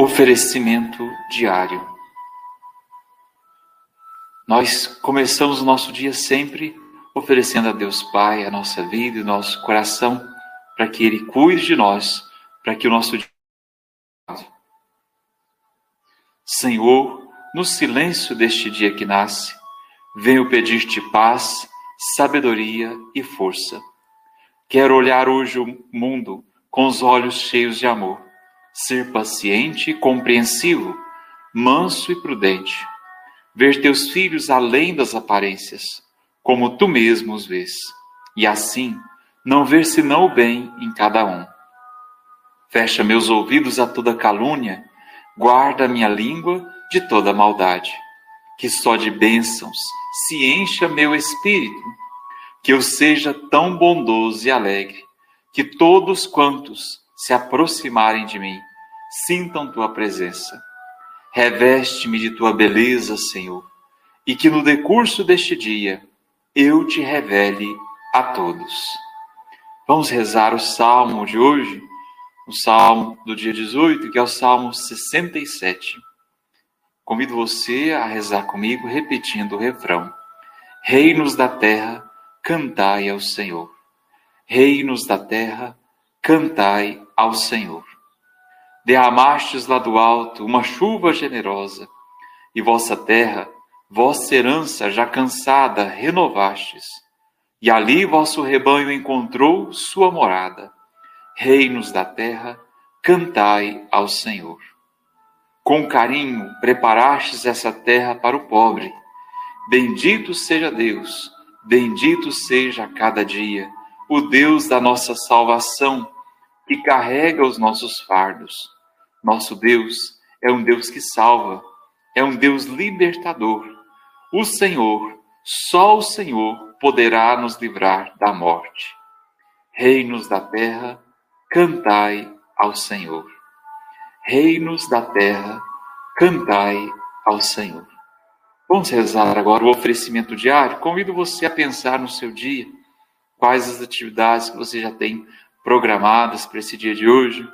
Oferecimento diário. Nós começamos o nosso dia sempre oferecendo a Deus Pai a nossa vida e nosso coração para que Ele cuide de nós, para que o nosso dia. Senhor, no silêncio deste dia que nasce, venho pedir-te paz, sabedoria e força. Quero olhar hoje o mundo com os olhos cheios de amor ser paciente e compreensivo, manso e prudente, ver teus filhos além das aparências, como tu mesmo os vês, e assim não ver senão o bem em cada um. Fecha meus ouvidos a toda calúnia, guarda minha língua de toda maldade, que só de bênçãos se encha meu espírito, que eu seja tão bondoso e alegre, que todos quantos se aproximarem de mim sintam tua presença. Reveste-me de tua beleza, Senhor, e que no decurso deste dia eu te revele a todos. Vamos rezar o salmo de hoje, o salmo do dia 18, que é o salmo 67. Convido você a rezar comigo, repetindo o refrão: Reinos da terra, cantai ao Senhor. Reinos da terra, cantai ao Senhor derramastes lá do alto uma chuva generosa, e vossa terra, vossa herança já cansada, renovastes. E ali vosso rebanho encontrou sua morada. Reinos da terra, cantai ao Senhor. Com carinho preparastes essa terra para o pobre. Bendito seja Deus, bendito seja cada dia, o Deus da nossa salvação, que carrega os nossos fardos. Nosso Deus é um Deus que salva, é um Deus libertador. O Senhor, só o Senhor poderá nos livrar da morte. Reinos da terra, cantai ao Senhor. Reinos da terra, cantai ao Senhor. Vamos rezar agora o oferecimento diário. Convido você a pensar no seu dia, quais as atividades que você já tem programadas para esse dia de hoje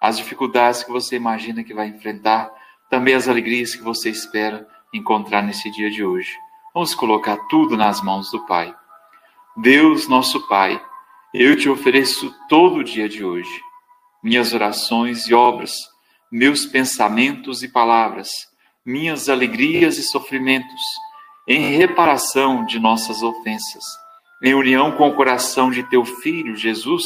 as dificuldades que você imagina que vai enfrentar, também as alegrias que você espera encontrar nesse dia de hoje. Vamos colocar tudo nas mãos do Pai. Deus, nosso Pai, eu te ofereço todo o dia de hoje, minhas orações e obras, meus pensamentos e palavras, minhas alegrias e sofrimentos, em reparação de nossas ofensas, em união com o coração de teu Filho Jesus,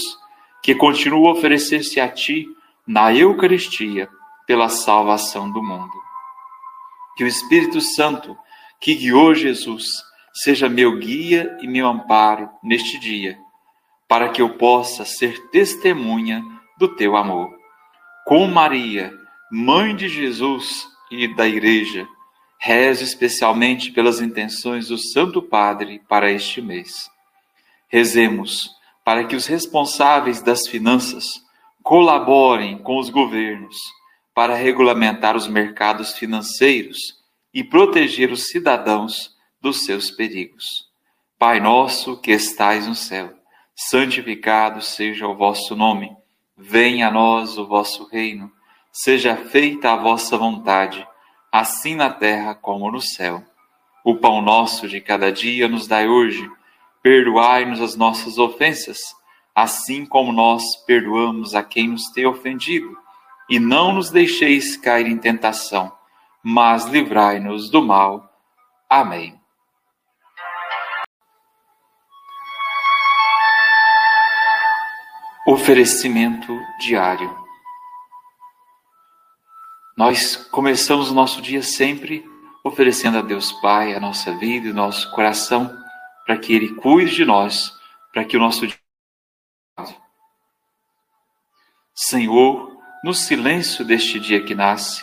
que continua a oferecer-se a ti na Eucaristia pela salvação do mundo. Que o Espírito Santo, que guiou Jesus, seja meu guia e meu amparo neste dia, para que eu possa ser testemunha do teu amor. Com Maria, mãe de Jesus e da Igreja, rezo especialmente pelas intenções do Santo Padre para este mês. Rezemos para que os responsáveis das finanças colaborem com os governos para regulamentar os mercados financeiros e proteger os cidadãos dos seus perigos. Pai nosso que estais no céu, santificado seja o vosso nome. Venha a nós o vosso reino. Seja feita a vossa vontade, assim na terra como no céu. O pão nosso de cada dia nos dai hoje. Perdoai-nos as nossas ofensas assim como nós perdoamos a quem nos tem ofendido. E não nos deixeis cair em tentação, mas livrai-nos do mal. Amém. Oferecimento diário. Nós começamos o nosso dia sempre oferecendo a Deus Pai a nossa vida e o nosso coração, para que Ele cuide de nós, para que o nosso Senhor, no silêncio deste dia que nasce,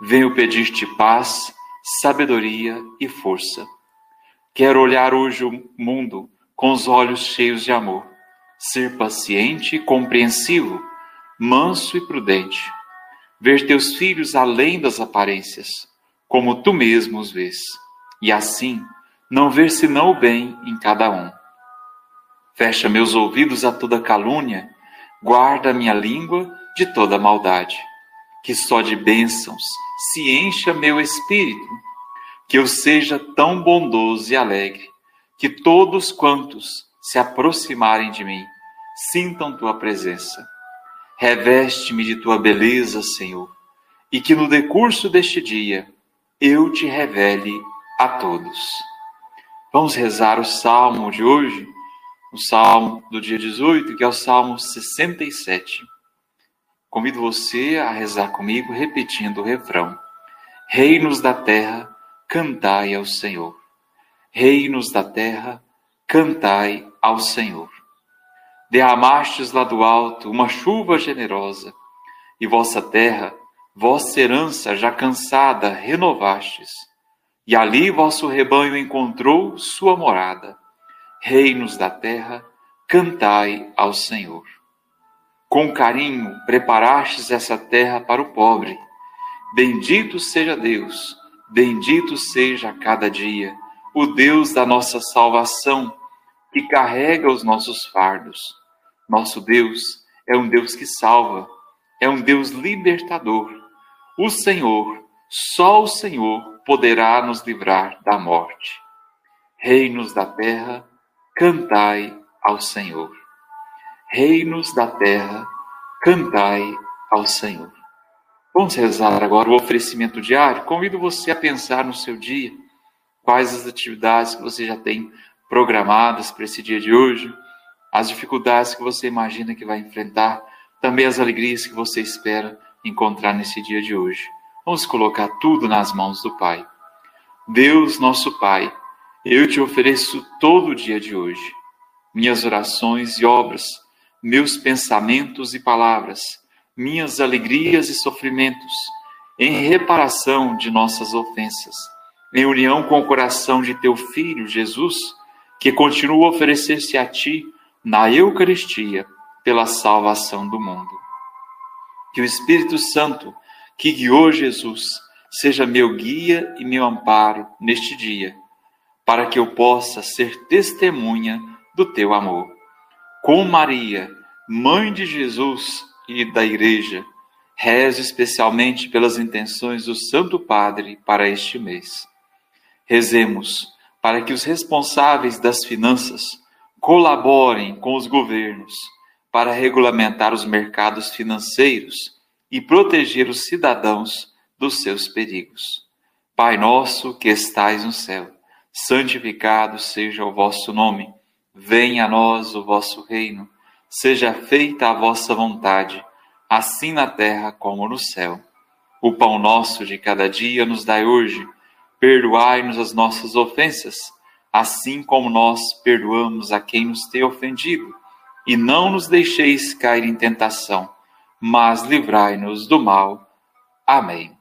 venho pedir-te paz, sabedoria e força. Quero olhar hoje o mundo com os olhos cheios de amor, ser paciente e compreensivo, manso e prudente, ver teus filhos além das aparências, como tu mesmo os vês, e assim não ver senão o bem em cada um. Fecha meus ouvidos a toda calúnia Guarda minha língua de toda maldade, que só de bênçãos se encha meu espírito, que eu seja tão bondoso e alegre, que todos quantos se aproximarem de mim sintam tua presença. Reveste-me de tua beleza, Senhor, e que no decurso deste dia eu te revele a todos. Vamos rezar o salmo de hoje, o salmo do dia 18, que é o salmo 67. Convido você a rezar comigo, repetindo o refrão: Reinos da terra, cantai ao Senhor. Reinos da terra, cantai ao Senhor. Derramastes lá do alto uma chuva generosa, e vossa terra, vossa herança já cansada, renovastes. E ali vosso rebanho encontrou sua morada. Reinos da terra, cantai ao Senhor. Com carinho preparastes essa terra para o pobre. Bendito seja Deus, bendito seja a cada dia, o Deus da nossa salvação, que carrega os nossos fardos. Nosso Deus é um Deus que salva, é um Deus libertador. O Senhor, só o Senhor, poderá nos livrar da morte. Reinos da terra, cantai ao Senhor. Reinos da terra, cantai ao Senhor. Vamos rezar agora o oferecimento diário. Convido você a pensar no seu dia, quais as atividades que você já tem programadas para esse dia de hoje as dificuldades que você imagina que vai enfrentar, também as alegrias que você espera encontrar nesse dia de hoje. Vamos colocar tudo nas mãos do Pai. Deus, nosso Pai, eu te ofereço todo o dia de hoje, minhas orações e obras, meus pensamentos e palavras, minhas alegrias e sofrimentos, em reparação de nossas ofensas, em união com o coração de teu Filho Jesus, que continua a oferecer-se a ti na Eucaristia pela salvação do mundo. Que o Espírito Santo, que guiou Jesus, seja meu guia e meu amparo neste dia, para que eu possa ser testemunha do teu amor. Com Maria, mãe de Jesus e da Igreja, rezo especialmente pelas intenções do Santo Padre para este mês. Rezemos para que os responsáveis das finanças colaborem com os governos para regulamentar os mercados financeiros e proteger os cidadãos dos seus perigos. Pai nosso que estais no céu, santificado seja o vosso nome. Venha a nós o vosso reino. Seja feita a vossa vontade, assim na terra como no céu. O pão nosso de cada dia nos dai hoje. Perdoai-nos as nossas ofensas assim como nós perdoamos a quem nos tem ofendido. E não nos deixeis cair em tentação, mas livrai-nos do mal. Amém.